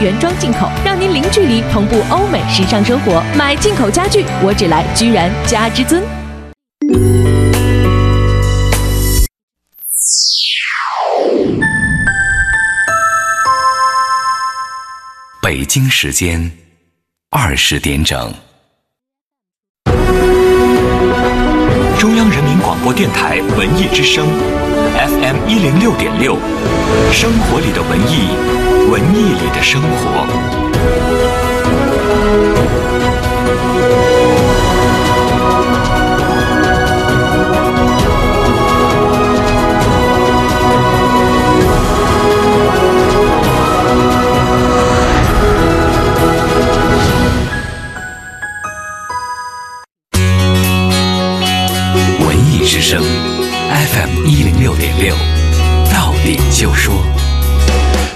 原装进口，让您零距离同步欧美时尚生活。买进口家具，我只来居然家之尊。北京时间二十点整，中央人民广播电台文艺之声，FM 一零六点六，生活里的文艺，文艺里的生活。文艺之声，FM 一零六点六，到点就说。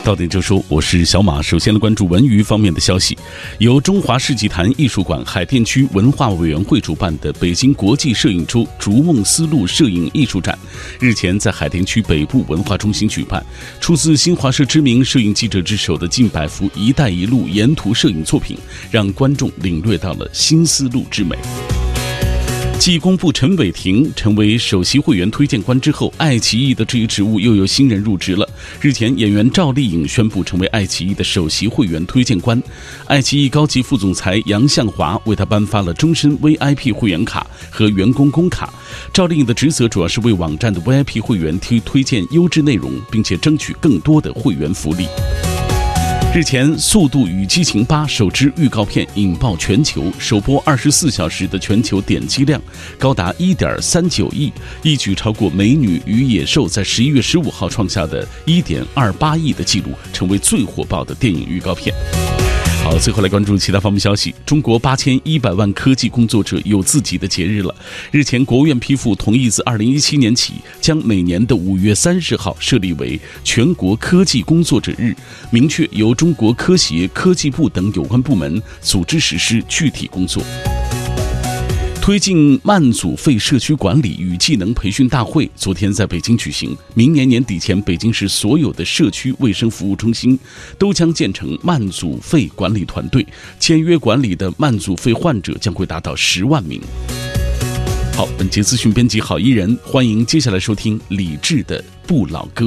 到点就说，我是小马。首先来关注文娱方面的消息，由中华世纪坛艺术馆海淀区文化委员会主办的北京国际摄影周“逐梦丝路”摄影艺术展，日前在海淀区北部文化中心举办。出自新华社知名摄影记者之手的近百幅“一带一路”沿途摄影作品，让观众领略到了新丝路之美。继公布陈伟霆成为首席会员推荐官之后，爱奇艺的这一职务又有新人入职了。日前，演员赵丽颖宣布成为爱奇艺的首席会员推荐官，爱奇艺高级副总裁杨向华为她颁发了终身 VIP 会员卡和员工工卡。赵丽颖的职责主要是为网站的 VIP 会员推推荐优质内容，并且争取更多的会员福利。日前，《速度与激情八》首支预告片引爆全球，首播二十四小时的全球点击量高达一点三九亿，一举超过《美女与野兽》在十一月十五号创下的一点二八亿的记录，成为最火爆的电影预告片。好，最后来关注其他方面消息。中国八千一百万科技工作者有自己的节日了。日前，国务院批复同意，自二零一七年起，将每年的五月三十号设立为全国科技工作者日，明确由中国科协、科技部等有关部门组织实施具体工作。推进慢阻肺社区管理与技能培训大会昨天在北京举行。明年年底前，北京市所有的社区卫生服务中心都将建成慢阻肺管理团队，签约管理的慢阻肺患者将会达到十万名。好，本节资讯编辑郝一人，欢迎接下来收听李志的《不老歌》。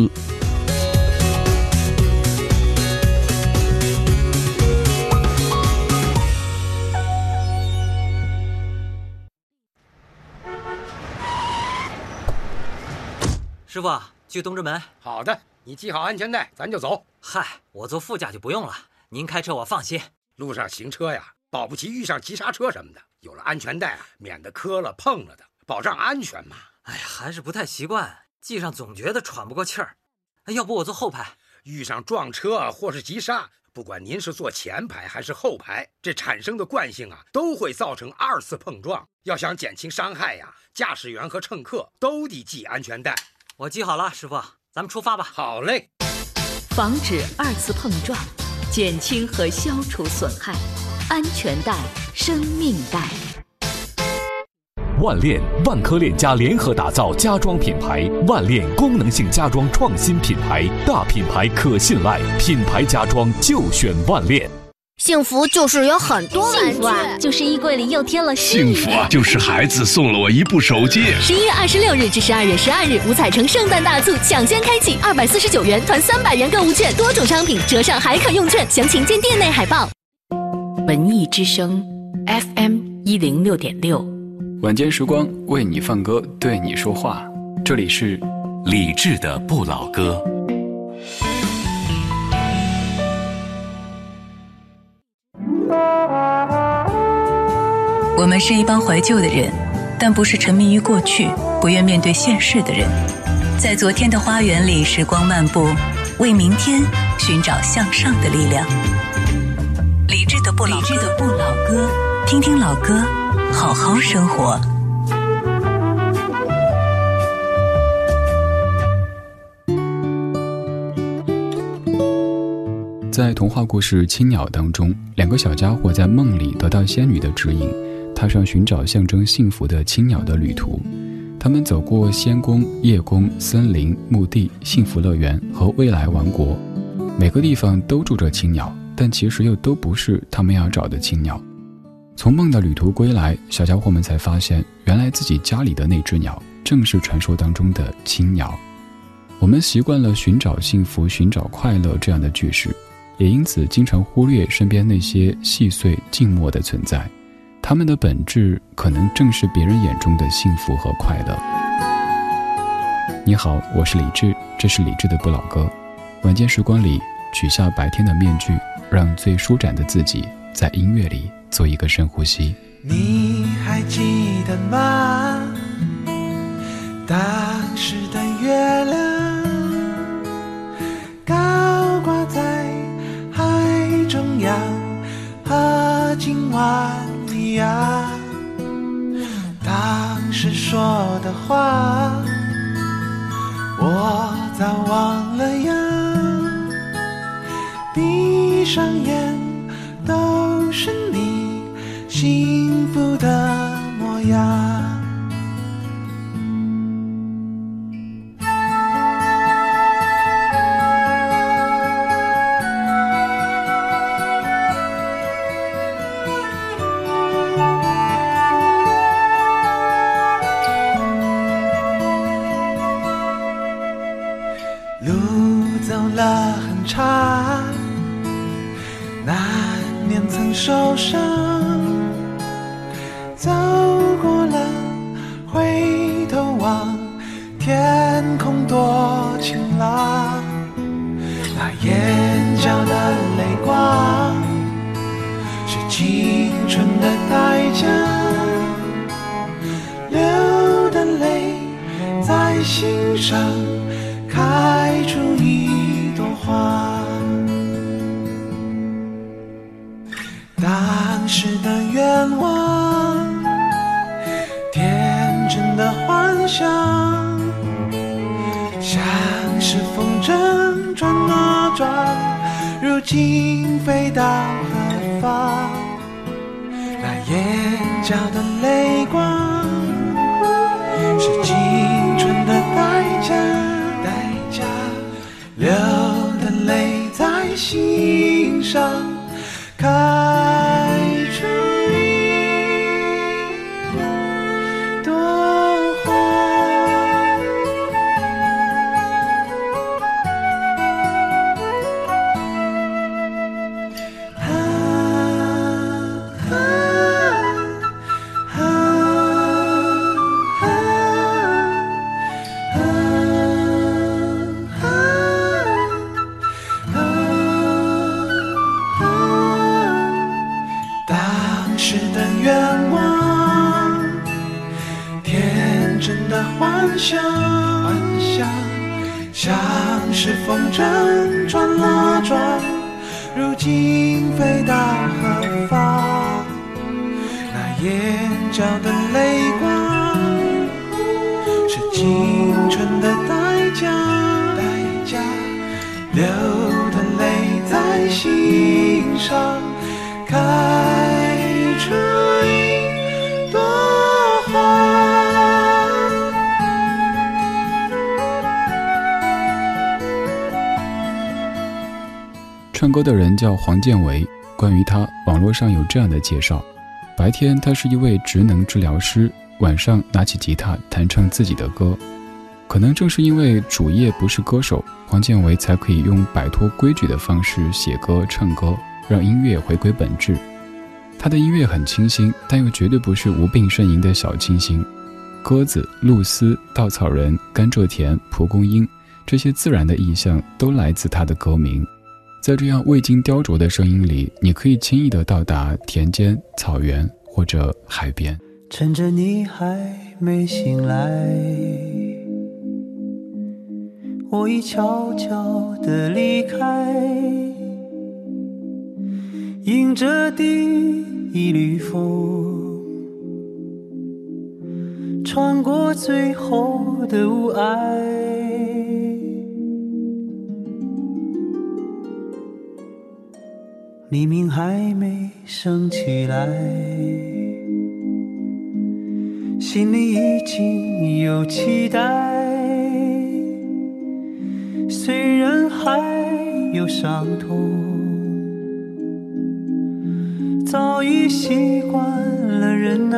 师傅，去东直门。好的，你系好安全带，咱就走。嗨，我坐副驾就不用了，您开车我放心。路上行车呀，保不齐遇上急刹车什么的，有了安全带啊，免得磕了碰了的，保障安全嘛。哎呀，还是不太习惯，系上总觉得喘不过气儿。哎，要不我坐后排？遇上撞车或是急刹，不管您是坐前排还是后排，这产生的惯性啊，都会造成二次碰撞。要想减轻伤害呀，驾驶员和乘客都得系安全带。我记好了，师傅，咱们出发吧。好嘞，防止二次碰撞，减轻和消除损害，安全带，生命带。万链万科链家联合打造家装品牌，万链功能性家装创新品牌，大品牌可信赖，品牌家装就选万链。幸福就是有很多玩具，啊，就是衣柜里又添了新幸福啊，就是孩子送了我一部手机。十一月二十六日至十二月十二日，五彩城圣诞大促抢先开启，二百四十九元团三百元购物券，多种商品折上还可用券，详情见店内海报。文艺之声，FM 一零六点六。晚间时光为你放歌，对你说话。这里是理智的不老歌。我们是一帮怀旧的人，但不是沉迷于过去、不愿面对现实的人。在昨天的花园里，时光漫步，为明天寻找向上的力量。理智的不老，理智的不老歌，听听老歌，好好生活。在童话故事《青鸟》当中，两个小家伙在梦里得到仙女的指引，踏上寻找象征幸福的青鸟的旅途。他们走过仙宫、夜宫、森林、墓地、幸福乐园和未来王国，每个地方都住着青鸟，但其实又都不是他们要找的青鸟。从梦的旅途归来，小家伙们才发现，原来自己家里的那只鸟正是传说当中的青鸟。我们习惯了寻找幸福、寻找快乐这样的句式，也因此经常忽略身边那些细碎静默的存在。他们的本质可能正是别人眼中的幸福和快乐。你好，我是李志，这是李志的不老歌。晚间时光里，取下白天的面具，让最舒展的自己在音乐里做一个深呼吸。你还记得吗？当时的月亮高挂在海中央，和今晚。呀，当时说的话，我早忘了呀。闭上眼，叫黄建维。关于他，网络上有这样的介绍：白天他是一位职能治疗师，晚上拿起吉他弹唱自己的歌。可能正是因为主业不是歌手，黄建维才可以用摆脱规矩的方式写歌唱歌，让音乐回归本质。他的音乐很清新，但又绝对不是无病呻吟的小清新。鸽子、露丝、稻草人、甘蔗田、蒲公英，这些自然的意象都来自他的歌名。在这样未经雕琢的声音里，你可以轻易地到达田间、草原或者海边。趁着你还没醒来，我已悄悄地离开，迎着第一缕风。穿过最后的雾霭，黎明还没升起来，心里已经有期待。虽然还有伤痛，早已习惯了忍耐。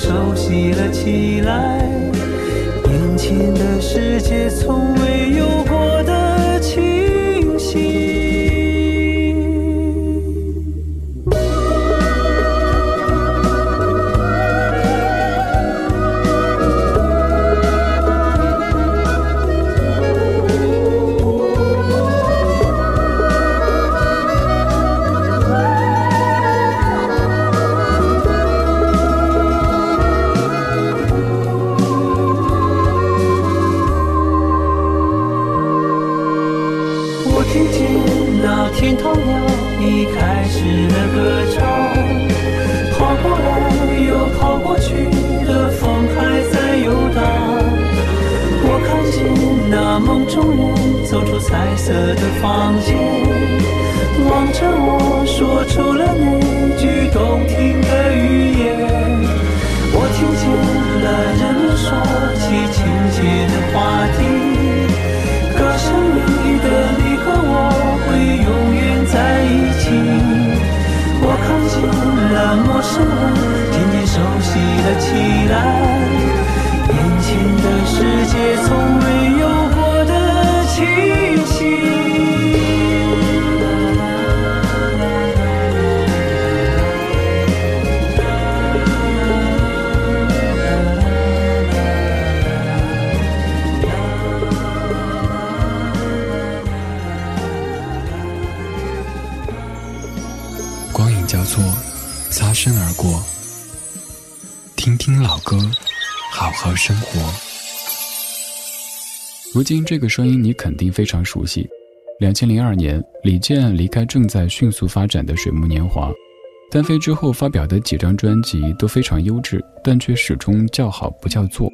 熟悉了起来，眼前的世界从未有好生活。如今这个声音你肯定非常熟悉。两千零二年，李健离开正在迅速发展的水木年华，单飞之后发表的几张专辑都非常优质，但却始终叫好不叫座。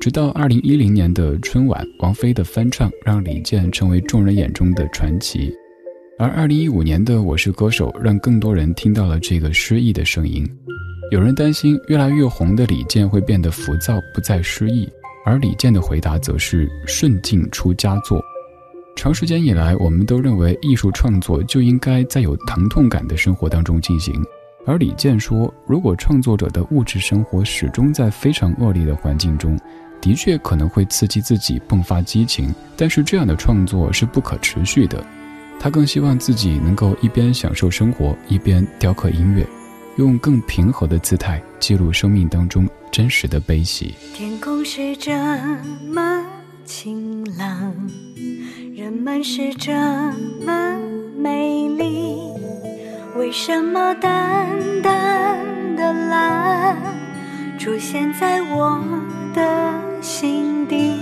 直到二零一零年的春晚，王菲的翻唱让李健成为众人眼中的传奇。而二零一五年的《我是歌手》让更多人听到了这个诗意的声音。有人担心越来越红的李健会变得浮躁，不再诗意，而李健的回答则是顺境出佳作。长时间以来，我们都认为艺术创作就应该在有疼痛感的生活当中进行，而李健说，如果创作者的物质生活始终在非常恶劣的环境中，的确可能会刺激自己迸发激情，但是这样的创作是不可持续的。他更希望自己能够一边享受生活，一边雕刻音乐，用更平和的姿态记录生命当中真实的悲喜。天空是这么晴朗，人们是这么美丽，为什么淡淡的蓝出现在我的心底？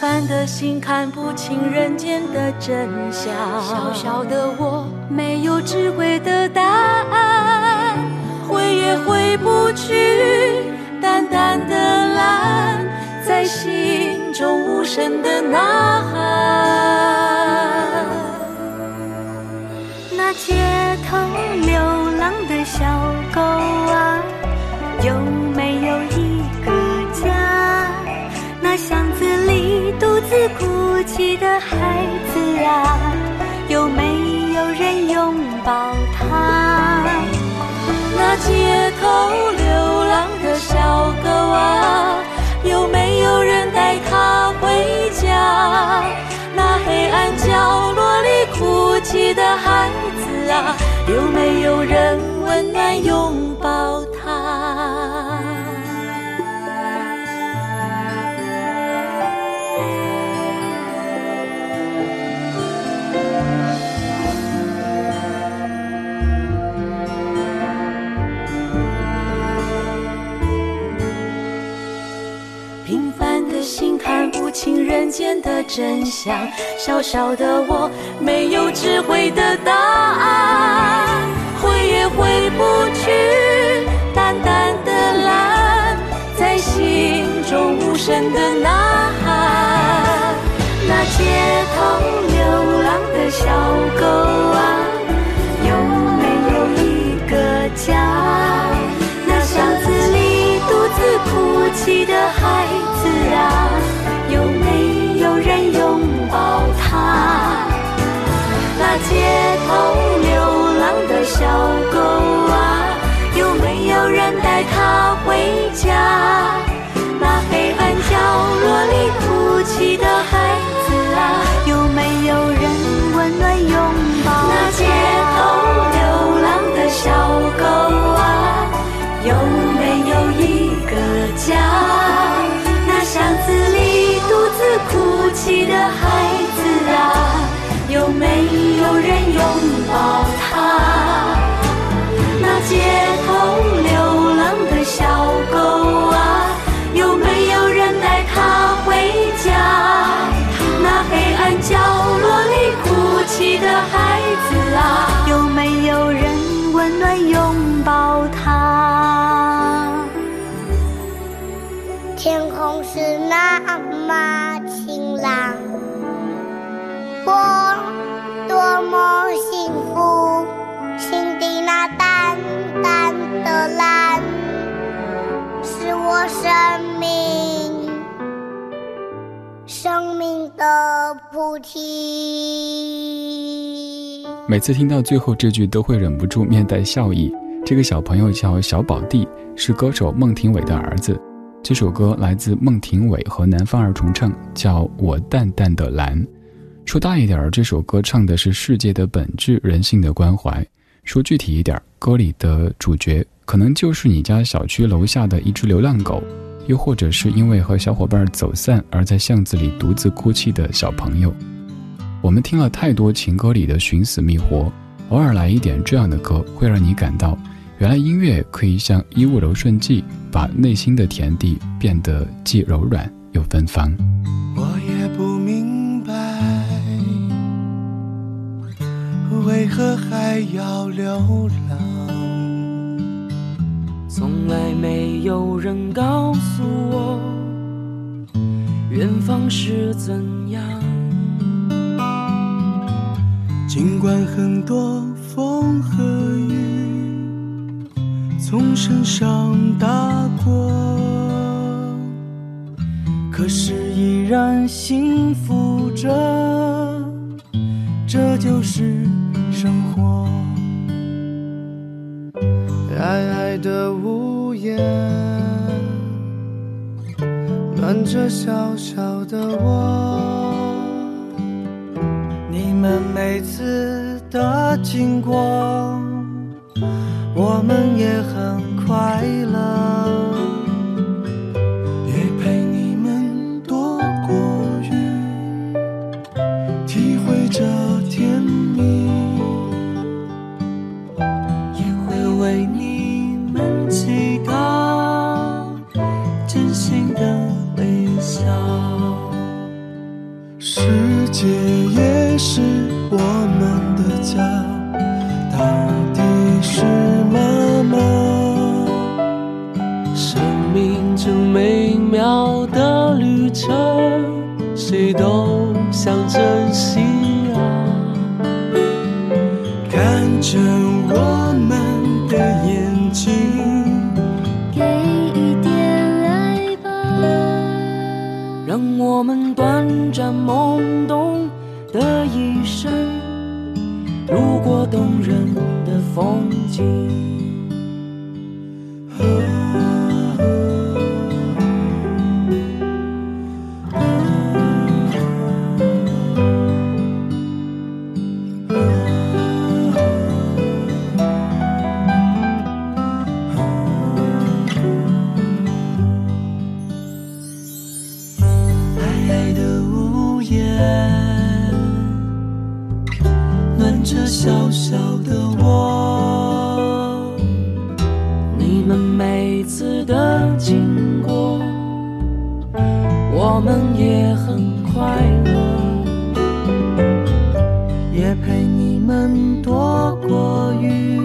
平凡的心看不清人间的真相，小小的我没有智慧的答案，回也回不去，淡淡的蓝在心中无声的呐喊。那街头流浪的小狗啊，巷子里独自哭泣的孩子啊，有没有人拥抱他？那街头流浪的小狗啊，有没有人带它回家？那黑暗角落里哭泣的孩子啊，有没有人温暖拥抱他？看不清人间的真相，小小的我没有智慧的答案，回也回不去，淡淡的蓝在心中无声的呐喊。那街头流浪的小狗啊，有没有一个家？那巷子里独自哭泣的孩子啊，抱他？那街头流浪的小狗啊，有没有人带它回家？那黑暗角落里哭泣的孩子啊，有没有人温暖拥抱那街头流浪的小狗啊，有没有一个家？那巷子里独自哭泣的孩子啊，有没有人拥抱他？生命生命的菩提。每次听到最后这句，都会忍不住面带笑意。这个小朋友叫小宝弟，是歌手孟庭苇的儿子。这首歌来自孟庭苇和南方二重唱，叫《我淡淡的蓝》。说大一点儿，这首歌唱的是世界的本质、人性的关怀；说具体一点，歌里的主角可能就是你家小区楼下的一只流浪狗，又或者是因为和小伙伴走散而在巷子里独自哭泣的小朋友。我们听了太多情歌里的寻死觅活，偶尔来一点这样的歌，会让你感到，原来音乐可以像衣物柔顺剂，把内心的田地变得既柔软又芬芳。我也不明白，为何还要流浪？从来没有人告诉我，远方是怎样。尽管很多风和雨从身上打过，可是依然幸福着，这就是生活。在爱的屋檐，暖着小小的我。你们每次的经过，我们也很快乐。我们短暂梦们躲过雨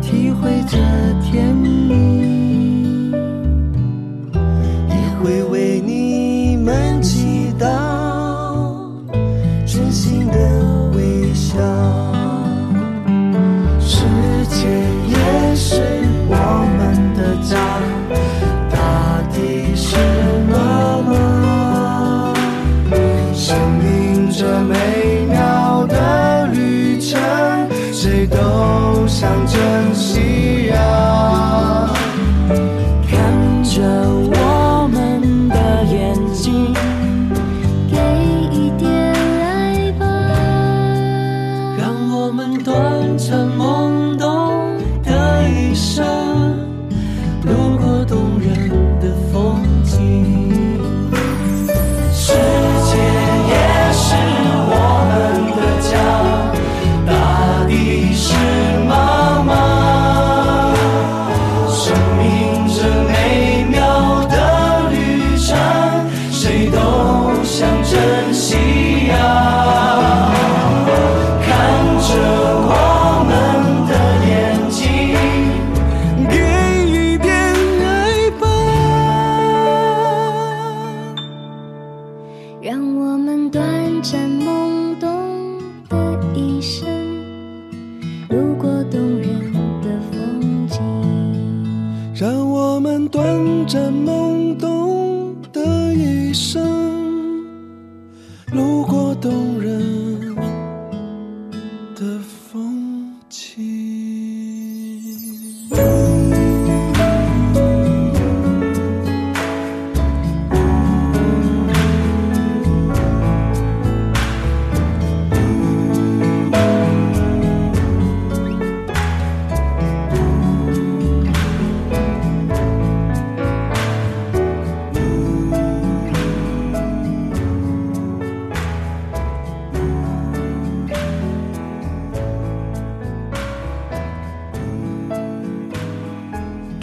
体会着甜蜜。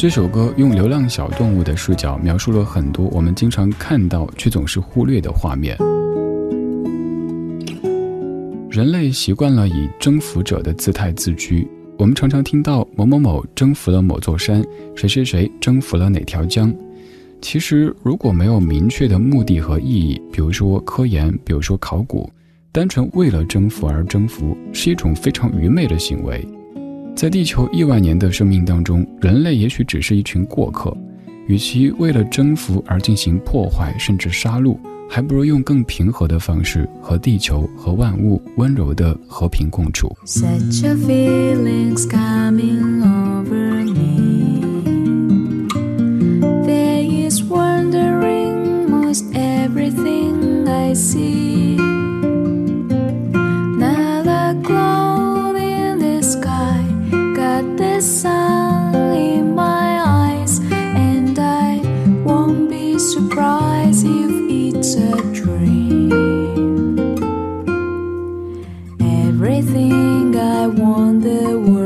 这首歌用流浪小动物的视角描述了很多我们经常看到却总是忽略的画面。人类习惯了以征服者的姿态自居，我们常常听到某某某征服了某座山，谁谁谁征服了哪条江。其实，如果没有明确的目的和意义，比如说科研，比如说考古，单纯为了征服而征服，是一种非常愚昧的行为。在地球亿万年的生命当中，人类也许只是一群过客。与其为了征服而进行破坏，甚至杀戮，还不如用更平和的方式和地球和万物温柔的和平共处。There is wondering most everything I see. one that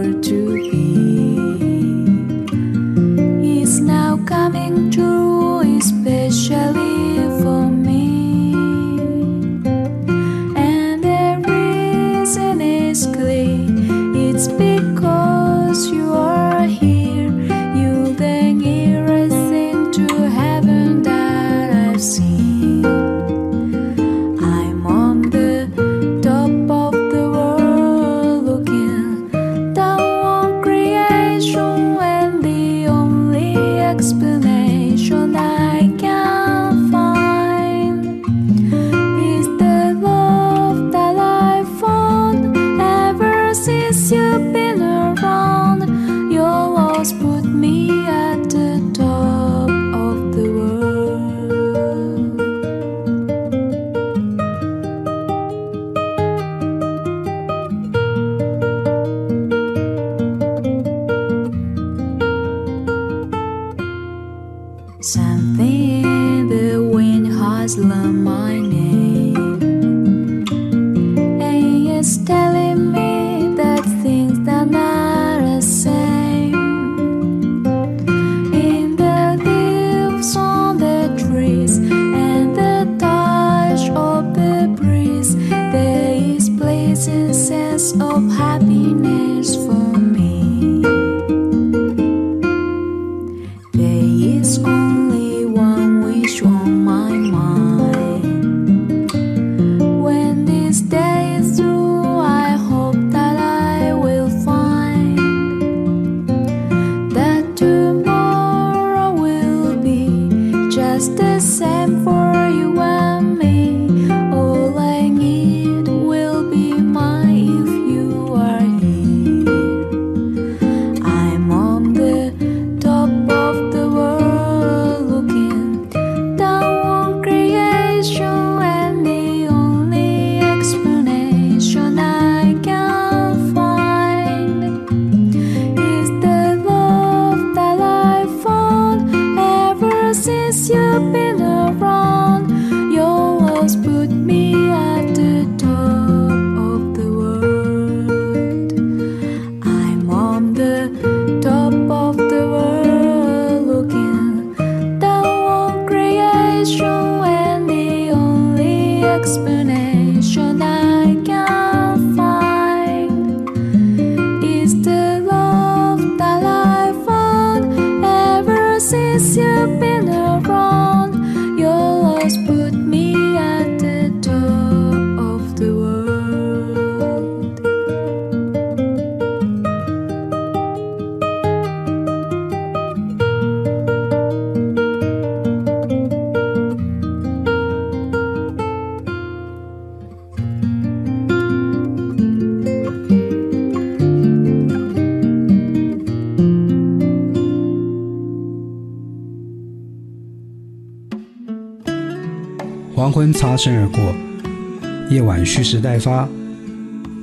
时待发，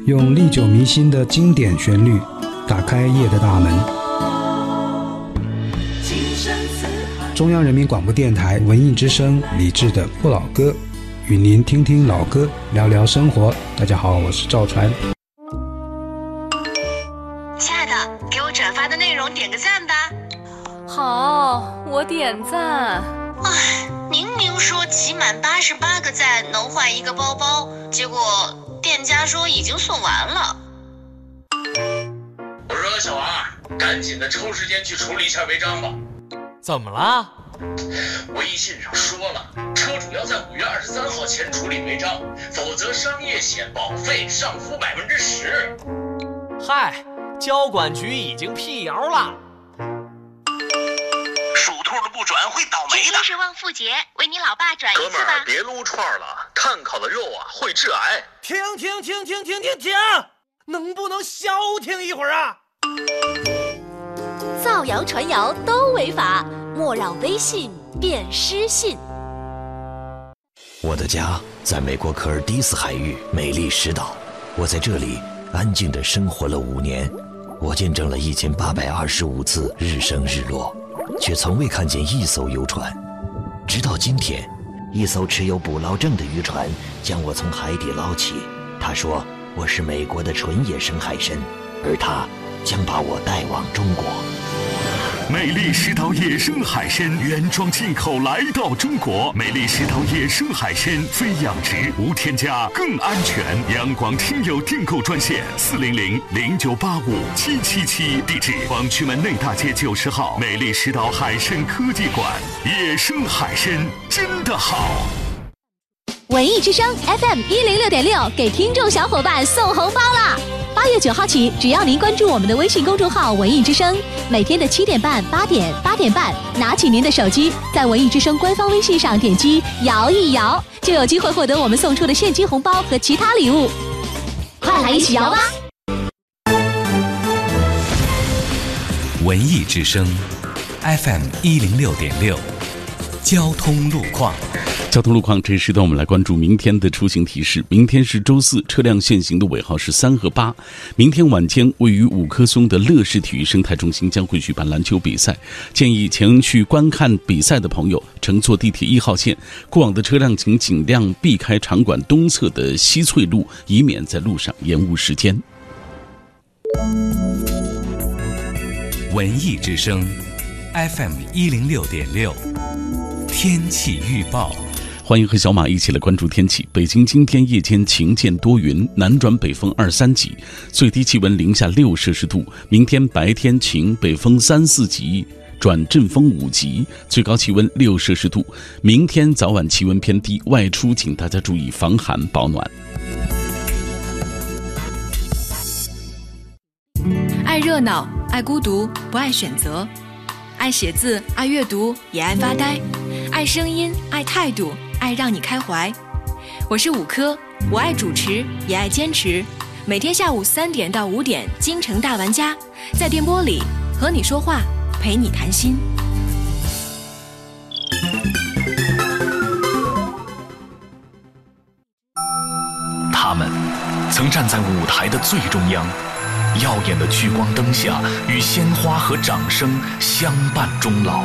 用历久弥新的经典旋律打开夜的大门。中央人民广播电台文艺之声李志的不老歌，与您听听老歌，聊聊生活。大家好，我是赵传。一下违章吧。怎么了？微信上说了，车主要在五月二十三号前处理违章，否则商业险保费上浮百分之十。嗨，交管局已经辟谣了。属兔的不转会倒霉的。今天是旺妇节，为你老爸转一哥们儿，。别撸串了，碳烤的肉啊会致癌。停停停停停停停！能不能消停一会儿啊？造谣传谣都违法，莫让微信变失信。我的家在美国科尔迪斯海域美丽石岛，我在这里安静地生活了五年，我见证了一千八百二十五次日升日落，却从未看见一艘游船。直到今天，一艘持有捕捞证的渔船将我从海底捞起。他说我是美国的纯野生海参，而他将把我带往中国。美丽石岛野生海参原装进口来到中国。美丽石岛野生海参非养殖，无添加，更安全。阳光听友订购专线：四零零零九八五七七七，地址：广渠门内大街九十号美丽石岛海参科技馆。野生海参真的好。文艺之声 FM 一零六点六给听众小伙伴送红包啦！八月九号起，只要您关注我们的微信公众号“文艺之声”，每天的七点半、八点、八点半，拿起您的手机，在文艺之声官方微信上点击“摇一摇”，就有机会获得我们送出的现金红包和其他礼物。快来一起摇吧！文艺之声，FM 一零六点六，交通路况。交通路况，这一时段我们来关注明天的出行提示。明天是周四，车辆限行的尾号是三和八。明天晚间，位于五棵松的乐视体育生态中心将会举办篮球比赛，建议前去观看比赛的朋友乘坐地铁一号线。过往的车辆请尽量避开场馆东侧的西翠路，以免在路上延误时间。文艺之声，FM 一零六点六，天气预报。欢迎和小马一起来关注天气。北京今天夜间晴间多云，南转北风二三级，最低气温零下六摄氏度。明天白天晴，北风三四级转阵风五级，最高气温六摄氏度。明天早晚气温偏低，外出请大家注意防寒保暖。爱热闹，爱孤独，不爱选择；爱写字，爱阅读，也爱发呆；爱声音，爱态度。爱让你开怀，我是五科，我爱主持，也爱坚持。每天下午三点到五点，京城大玩家在电波里和你说话，陪你谈心。他们曾站在舞台的最中央，耀眼的聚光灯下，与鲜花和掌声相伴终老。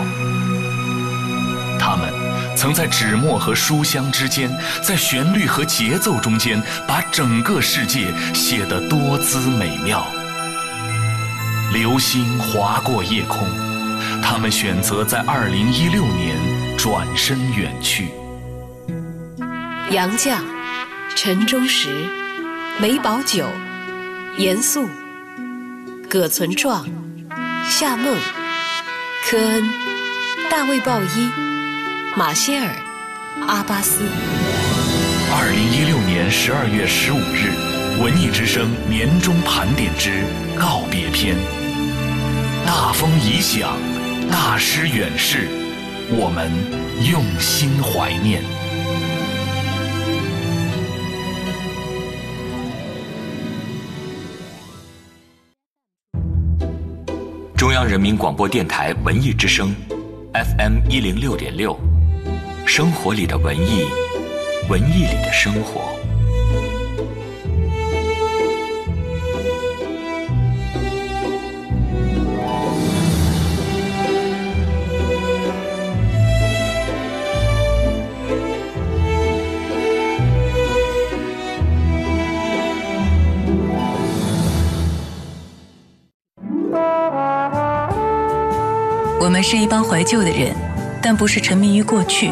他们。曾在纸墨和书香之间，在旋律和节奏中间，把整个世界写得多姿美妙。流星划过夜空，他们选择在二零一六年转身远去。杨绛、陈忠实、梅葆玖、严肃、葛存壮、夏梦、科恩、大卫鲍伊。马歇尔，阿巴斯。二零一六年十二月十五日，文艺之声年终盘点之告别篇。大风已响，大师远逝，我们用心怀念。中央人民广播电台文艺之声，FM 一零六点六。生活里的文艺，文艺里的生活。我们是一帮怀旧的人，但不是沉迷于过去。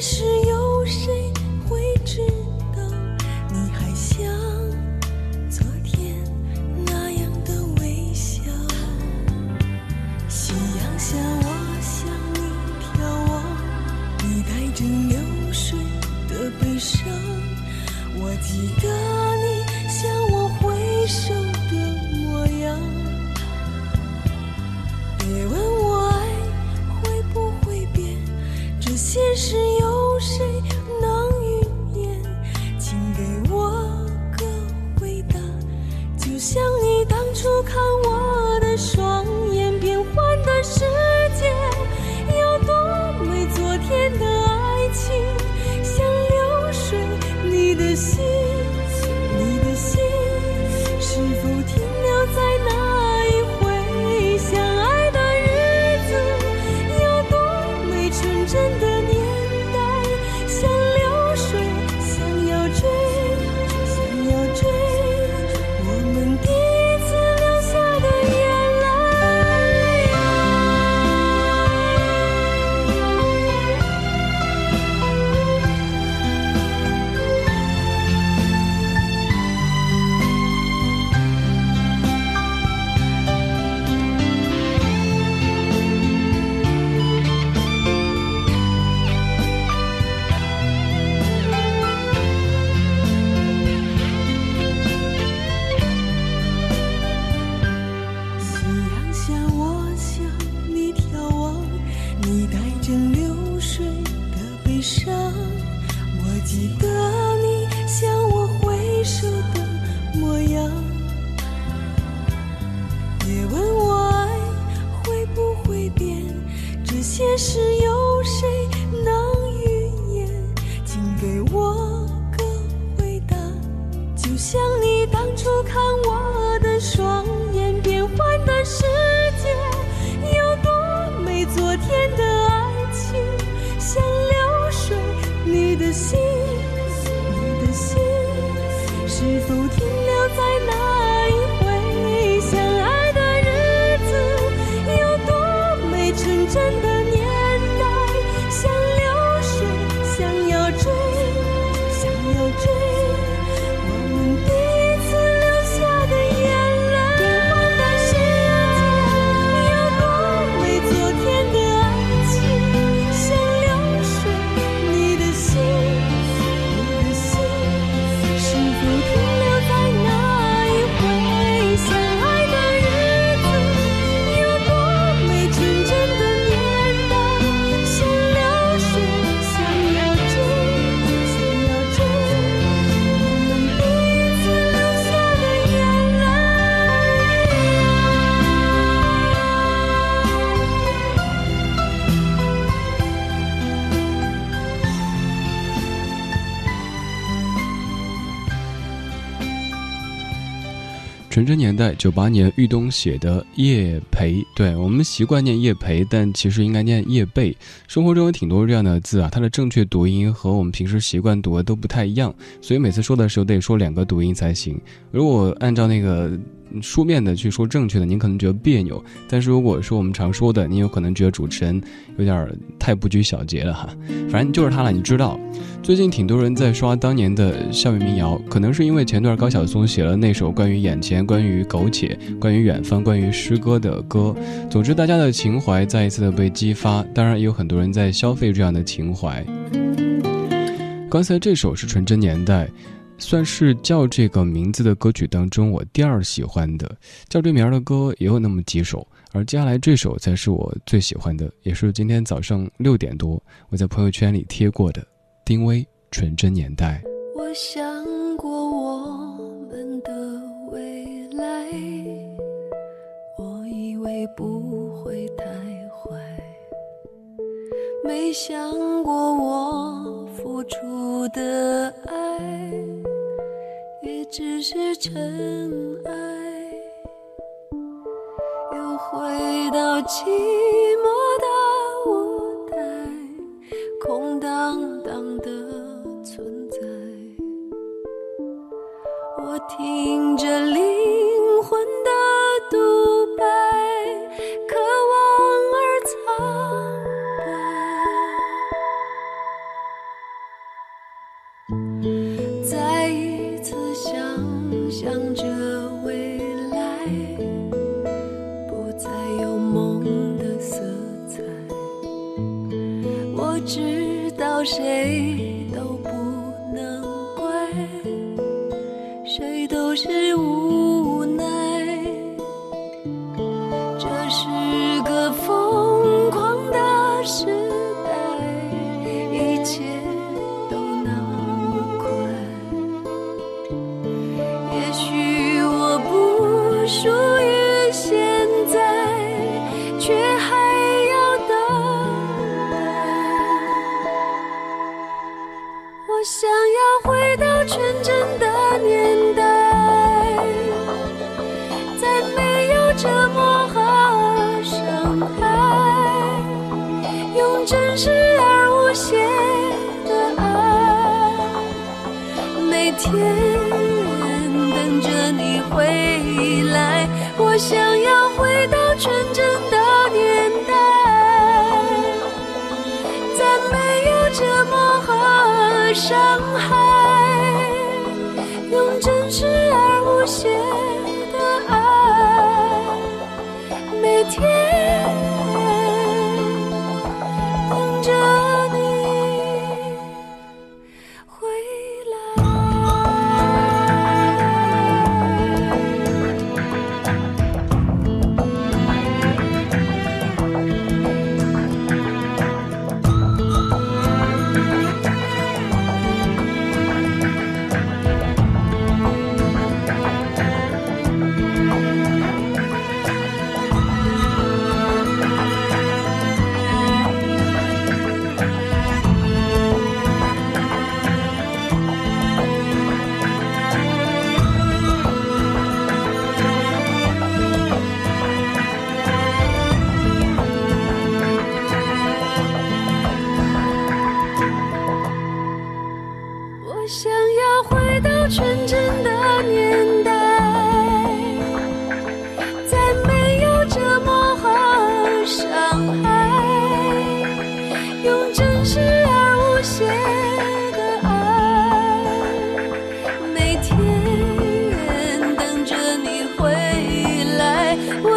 只是有谁会知道你还像昨天那样的微笑？夕阳下我向你眺望你带着流水的悲伤。我记得你向我挥手出口真年代，九八年玉东写的叶培，对我们习惯念叶培，但其实应该念叶蓓。生活中有挺多这样的字啊，它的正确读音和我们平时习惯读的都不太一样，所以每次说的时候得说两个读音才行。如果按照那个书面的去说正确的，您可能觉得别扭；但是如果说我们常说的，您有可能觉得主持人有点太不拘小节了哈。反正就是他了，你知道。最近挺多人在刷当年的校园民谣，可能是因为前段高晓松写了那首关于眼前、关于苟且、关于远方、关于诗歌的歌。总之，大家的情怀再一次的被激发，当然也有很多人在消费这样的情怀。刚才这首是《纯真年代》，算是叫这个名字的歌曲当中我第二喜欢的。叫这名儿的歌也有那么几首，而接下来这首才是我最喜欢的，也是今天早上六点多我在朋友圈里贴过的。丁薇《纯真年代》。我想过我们的未来，我以为不会太坏，没想过我付出的爱也只是尘埃，又回到寂寞的舞台，空荡荡的存在。我听着灵魂的独白，渴望而苍想着未来，不再有梦的色彩。我知道谁都不能怪。谁都是无我想要回到纯真的年代，在没有折磨和伤害，用真实而无邪的爱，每天等着你回来。我想伤害，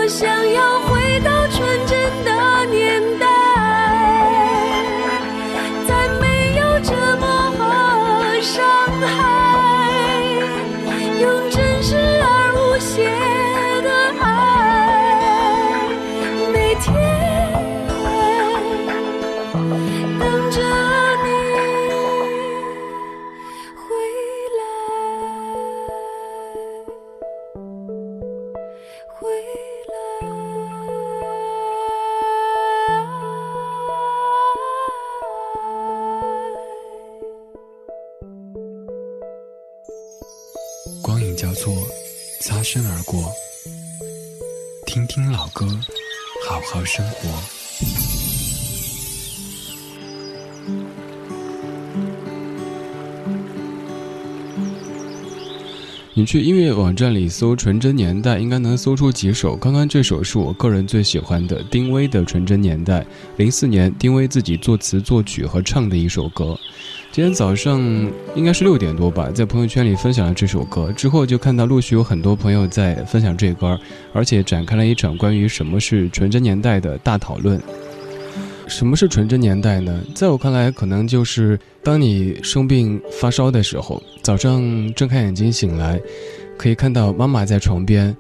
我想要回到你去音乐网站里搜“纯真年代”，应该能搜出几首。刚刚这首是我个人最喜欢的，丁薇的《纯真年代》，零四年丁薇自己作词作曲和唱的一首歌。今天早上应该是六点多吧，在朋友圈里分享了这首歌，之后就看到陆续有很多朋友在分享这歌，而且展开了一场关于什么是纯真年代的大讨论。什么是纯真年代呢？在我看来，可能就是当你生病发烧的时候，早上睁开眼睛醒来，可以看到妈妈在床边，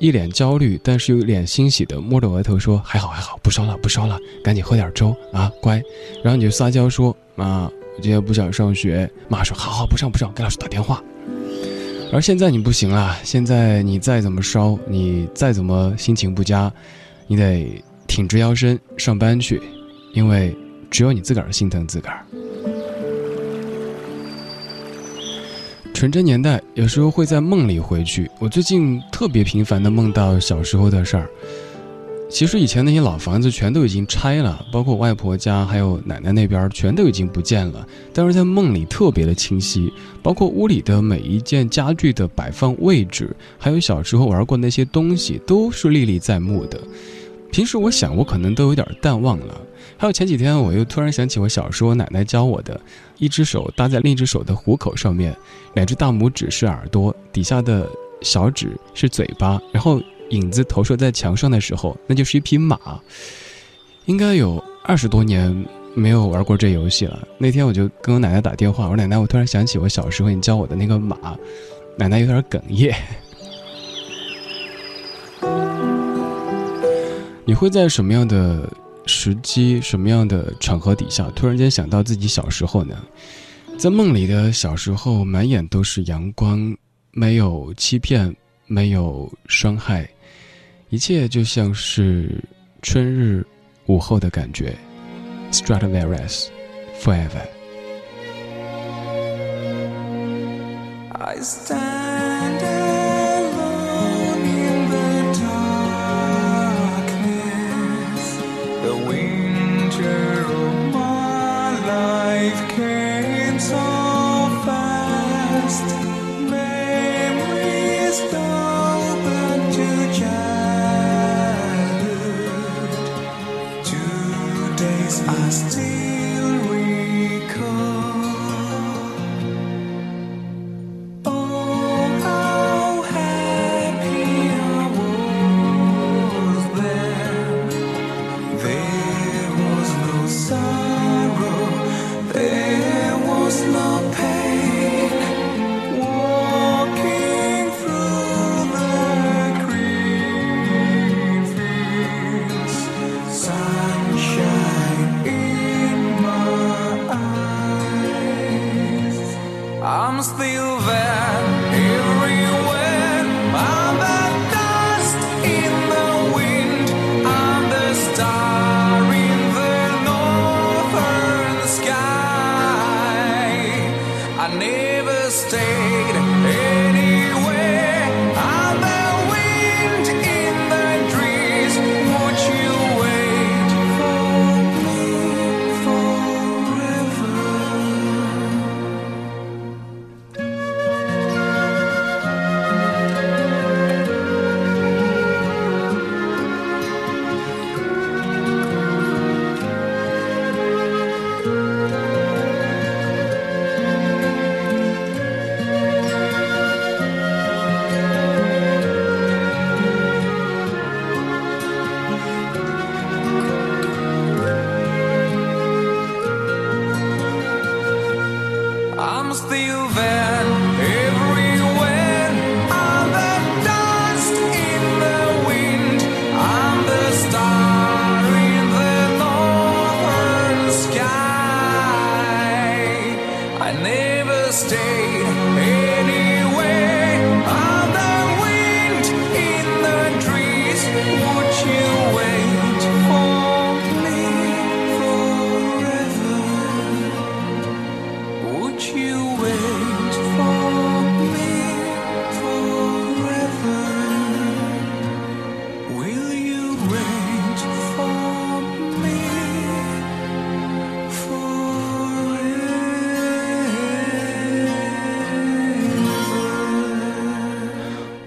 一脸焦虑，但是又一脸欣喜的摸着额头说：“还好还好，不烧了不烧了，赶紧喝点粥啊，乖。”然后你就撒娇说：“妈，我今天不想上学。”妈说：“好好不上不上，给老师打电话。”而现在你不行了，现在你再怎么烧，你再怎么心情不佳，你得挺直腰身上班去。因为只有你自个儿心疼自个儿。纯真年代有时候会在梦里回去。我最近特别频繁的梦到小时候的事儿。其实以前那些老房子全都已经拆了，包括外婆家还有奶奶那边全都已经不见了。但是在梦里特别的清晰，包括屋里的每一件家具的摆放位置，还有小时候玩过那些东西，都是历历在目的。平时我想，我可能都有点淡忘了。还有前几天，我又突然想起我小时候奶奶教我的，一只手搭在另一只手的虎口上面，两只大拇指是耳朵，底下的小指是嘴巴，然后影子投射在墙上的时候，那就是一匹马。应该有二十多年没有玩过这游戏了。那天我就跟我奶奶打电话，我说奶奶，我突然想起我小时候你教我的那个马，奶奶有点哽咽。你会在什么样的时机、什么样的场合底下，突然间想到自己小时候呢？在梦里的小时候，满眼都是阳光，没有欺骗，没有伤害，一切就像是春日午后的感觉。Stradivarius，Forever。I stand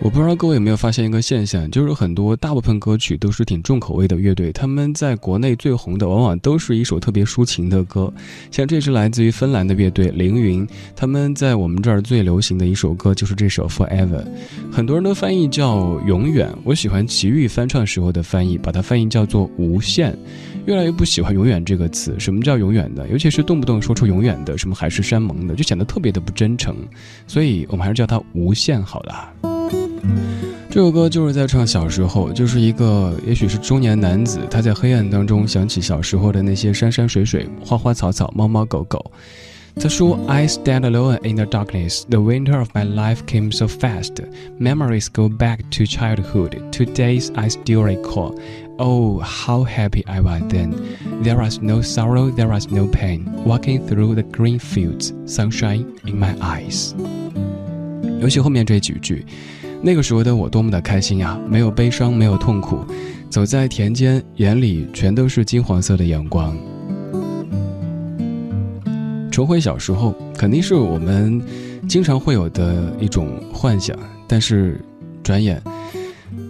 我不知道各位有没有发现一个现象，就是很多大部分歌曲都是挺重口味的乐队，他们在国内最红的往往都是一首特别抒情的歌。像这支来自于芬兰的乐队凌云，他们在我们这儿最流行的一首歌就是这首《Forever》，很多人都翻译叫“永远”。我喜欢齐豫翻唱时候的翻译，把它翻译叫做“无限”。越来越不喜欢“永远”这个词，什么叫永远的？尤其是动不动说出“永远的”，什么海誓山盟的，就显得特别的不真诚。所以我们还是叫它“无限”好了。这首歌就是在唱小时候，就是一个也许是中年男子，他在黑暗当中想起小时候的那些山山水水、花花草草、猫猫狗狗。他说：“I stand alone in the darkness. The winter of my life came so fast. Memories go back to childhood, to days I still recall. Oh, how happy I was then! There was no sorrow, there was no pain. Walking through the green fields, sunshine in my eyes.” 尤其后面这几句， 那个时候的我多么的开心呀！没有悲伤，没有痛苦，走在田间，眼里全都是金黄色的阳光。重回小时候，肯定是我们经常会有的一种幻想。但是，转眼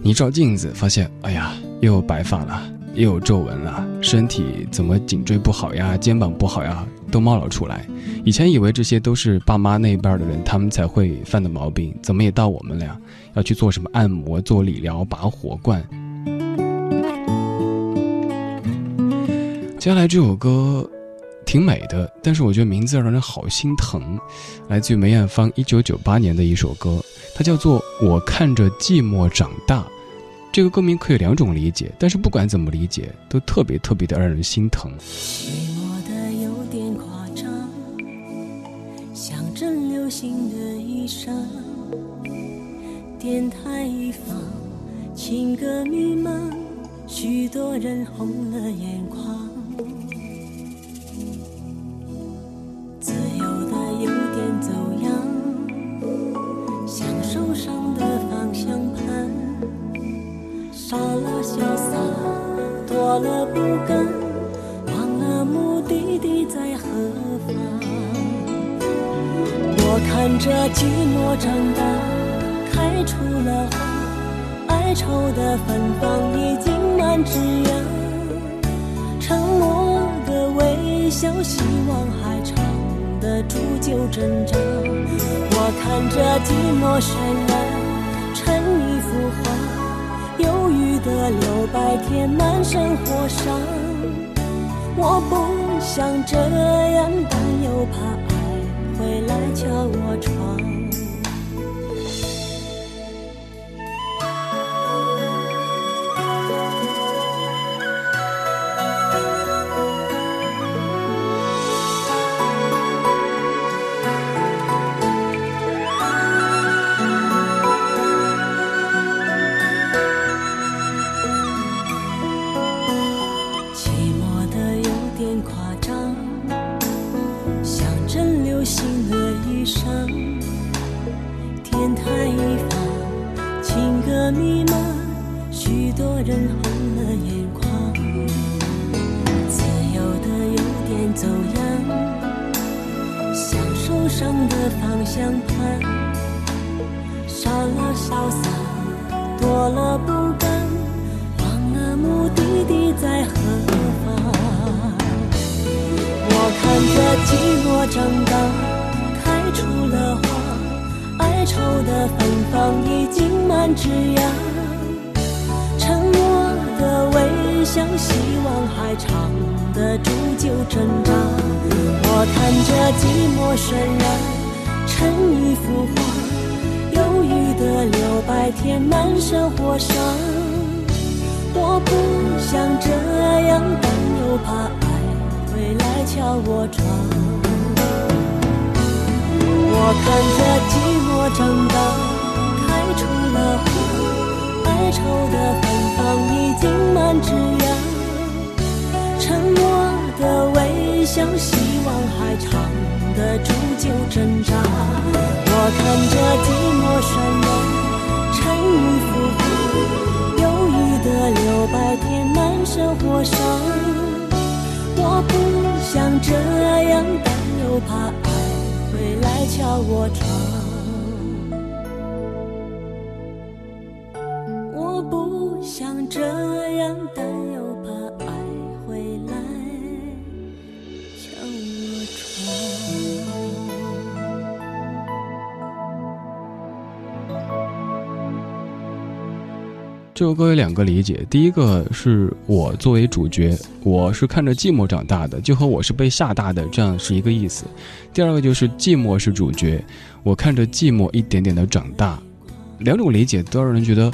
你照镜子，发现，哎呀，又有白发了，也有皱纹了，身体怎么颈椎不好呀，肩膀不好呀，都冒了出来。以前以为这些都是爸妈那一辈的人他们才会犯的毛病，怎么也到我们了呀？要去做什么按摩、做理疗、拔火罐？接下来这首歌。挺美的，但是我觉得名字让人好心疼。来自于梅艳芳一九九八年的一首歌，它叫做《我看着寂寞长大》。这个歌名可以两种理解，但是不管怎么理解，都特别特别的让人心疼。寂寞的有点夸张，像阵流行的衣裳。电台一放，情歌迷茫，许多人红了眼眶。少了潇洒，多了不甘，忘了目的地在何方。我看着寂寞长大，开出了花，哀愁的芬芳已经满枝桠。沉默的微笑，希望还藏得住旧挣扎。我看着寂寞渲染成一幅画。忧郁的留白填满生活伤，我不想这样，但又怕爱会来叫我上的方向盘，少了潇洒，多了不甘，忘了目的地在何方。我看着寂寞长大，开出了花，哀愁的芬芳已经满枝桠，沉默的微笑，希望还长。的煮酒挣扎，我看着寂寞渲染成一幅画，忧郁的留白填满生活伤。我不想这样但，又怕爱会来敲我窗。我看着寂寞长大，开出了花，哀愁的芬芳已经满枝桠。的微笑，希望还藏得住就挣扎，我看着寂寞双人沉浮，忧郁的留白，填满生活伤，我不想这样，但又怕爱会来敲我窗。这首歌有两个理解，第一个是我作为主角，我是看着寂寞长大的，就和我是被吓大的这样是一个意思。第二个就是寂寞是主角，我看着寂寞一点点的长大，两种理解都让人觉得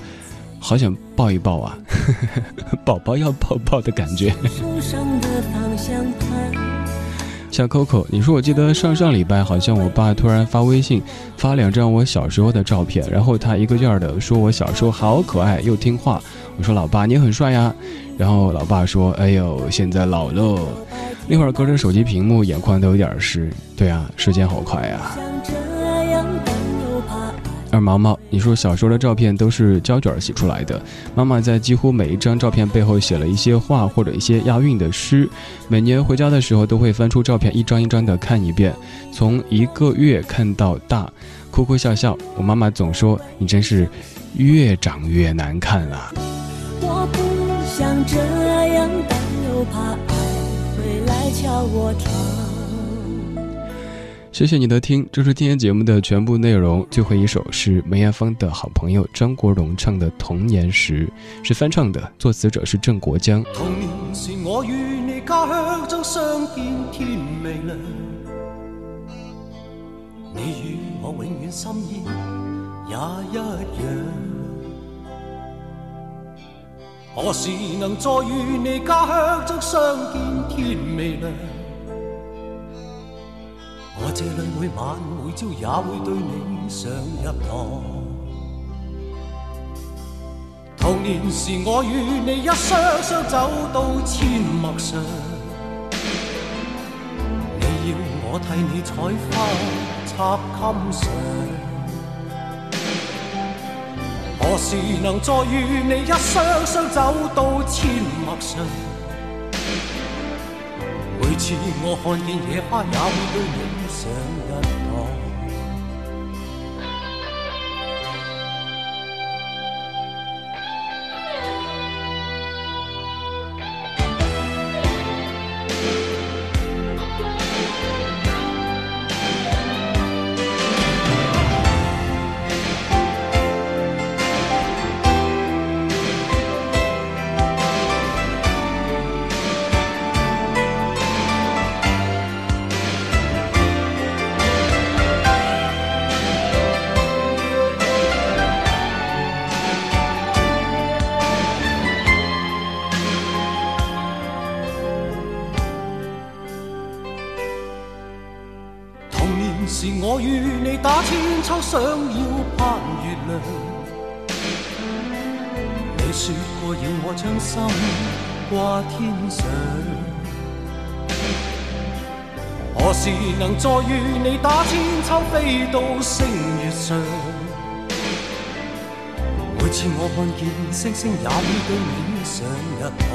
好想抱一抱啊，宝宝要抱抱的感觉。手上的方向盘。小 Coco，你说我记得上上礼拜好像我爸突然发微信，发两张我小时候的照片，然后他一个劲儿的说我小时候好可爱又听话。我说老爸你很帅呀，然后老爸说哎呦现在老喽。那会儿隔着手机屏幕眼眶都有点湿。对啊，时间好快呀。而毛毛，你说小时候的照片都是胶卷洗出来的，妈妈在几乎每一张照片背后写了一些话或者一些押韵的诗。每年回家的时候都会翻出照片，一张一张的看一遍，从一个月看到大，哭哭笑笑。我妈妈总说你真是越长越难看啊。我不想这样，但又怕爱会来敲我窗。谢谢你的听，这是今天节目的全部内容。最后一首是梅艳芳的好朋友张国荣唱的《童年时》，是翻唱的，作词者是郑国江。童年时我與你家鄉中相見天未亮，你與我永遠心意也一樣。何時能再與你家鄉中相見天未亮？我这里每晚每朝也會對你上一堂。童年時我與你一雙雙走到阡陌上，你要我替你采花插襟上。何時能再與你一雙雙走到阡陌上？每次我看见野花，也會對你上一趟。到星月上？每次我看見星星，也會對你上一堂。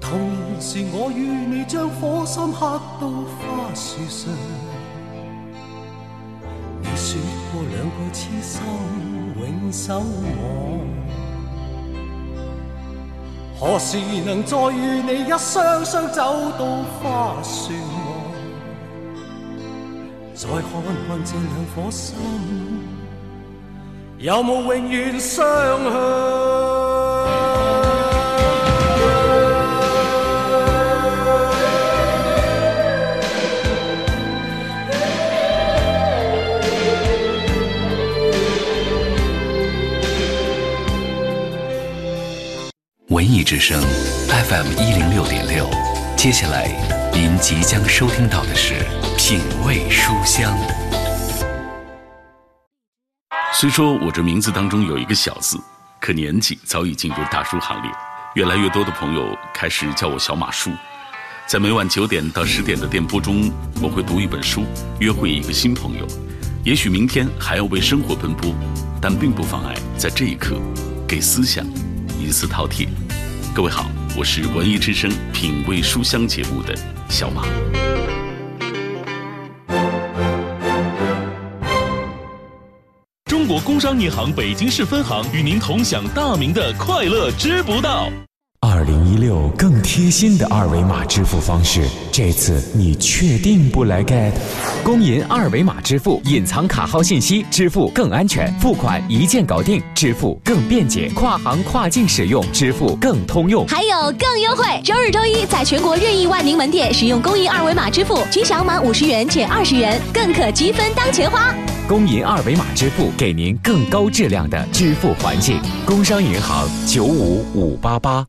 童年時我與你將火心刻到花樹上，你說過兩個痴心永守望，何時能再與你一雙雙走到花樹，再看看這兩顆心，有冇永遠相向？文艺之声 FM 一零六点六，接下来您即将收听到的是品味书香。虽说我这名字当中有一个小字，可年纪早已进入大叔行列。越来越多的朋友开始叫我小马叔。在每晚九点到十点的电波中，我会读一本书，约会一个新朋友。也许明天还要为生活奔波，但并不妨碍在这一刻给思想一次饕餮。各位好，我是文艺之声品味书香节目的小马。中国工商银行北京市分行与您同享大明的快乐知不道。二零。零一六更贴心的二维码支付方式，这次你确定不来 get？工银二维码支付，隐藏卡号信息，支付更安全，付款一键搞定，支付更便捷，跨行跨境使用，支付更通用。还有更优惠！周日、周一在全国任意万宁门店使用工银二维码支付，均享满五十元减二十元，更可积分当钱花。工银二维码支付，给您更高质量的支付环境。工商银行九五五八八。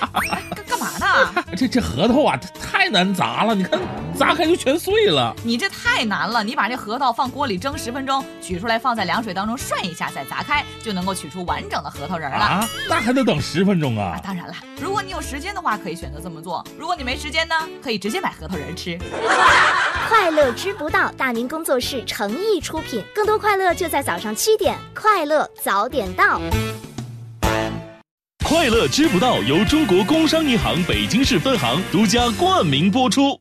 干干嘛呢？这这核桃啊，太难砸了！你看，砸开就全碎了。你这太难了！你把这核桃放锅里蒸十分钟，取出来放在凉水当中涮一下，再砸开，就能够取出完整的核桃仁了。啊，那还得等十分钟啊！当然了，如果你有时间的话，可以选择这么做；如果你没时间呢，可以直接买核桃仁吃。快乐知不道，大明工作室诚意出品，更多快乐就在早上七点，快乐早点到。快乐知不道由中国工商银行北京市分行独家冠名播出。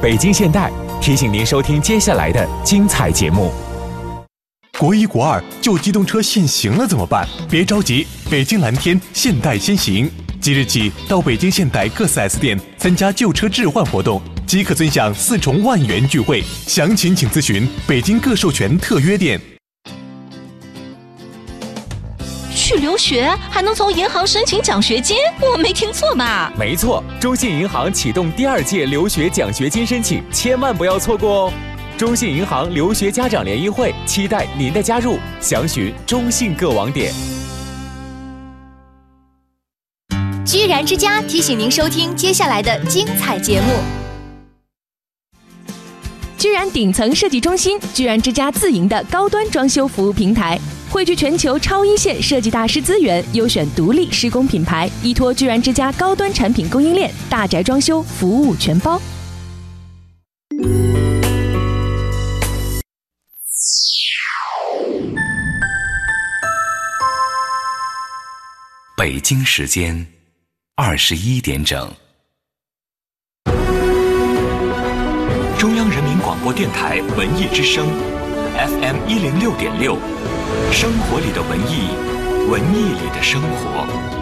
北京现代提醒您收听接下来的精彩节目。国一国二旧机动车限行了怎么办？别着急，北京蓝天现代先行，即日起到北京现代各 4S 店参加旧车置换活动，即可尊享四重万元钜惠。详情请咨询北京各授权特约店。去留学还能从银行申请奖学金？我没听错吧？没错，中信银行启动第二届留学奖学金申请，千万不要错过哦！中信银行留学家长联谊会期待您的加入，详询中信各网点。居然之家提醒您收听接下来的精彩节目。居然顶层设计中心，居然之家自营的高端装修服务平台，汇聚全球超一线设计大师资源，优选独立施工品牌，依托居然之家高端产品供应链，大宅装修服务全包。北京时间二十一点整。广播电台文艺之声，FM 一零六点六，生活里的文艺，文艺里的生活。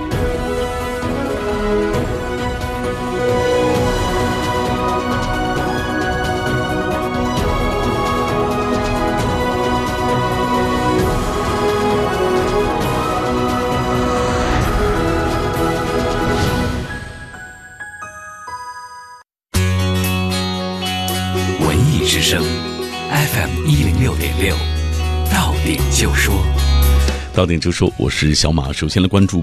，FM 一零六点六，到点就说。到点就说，我是小马。首先来关注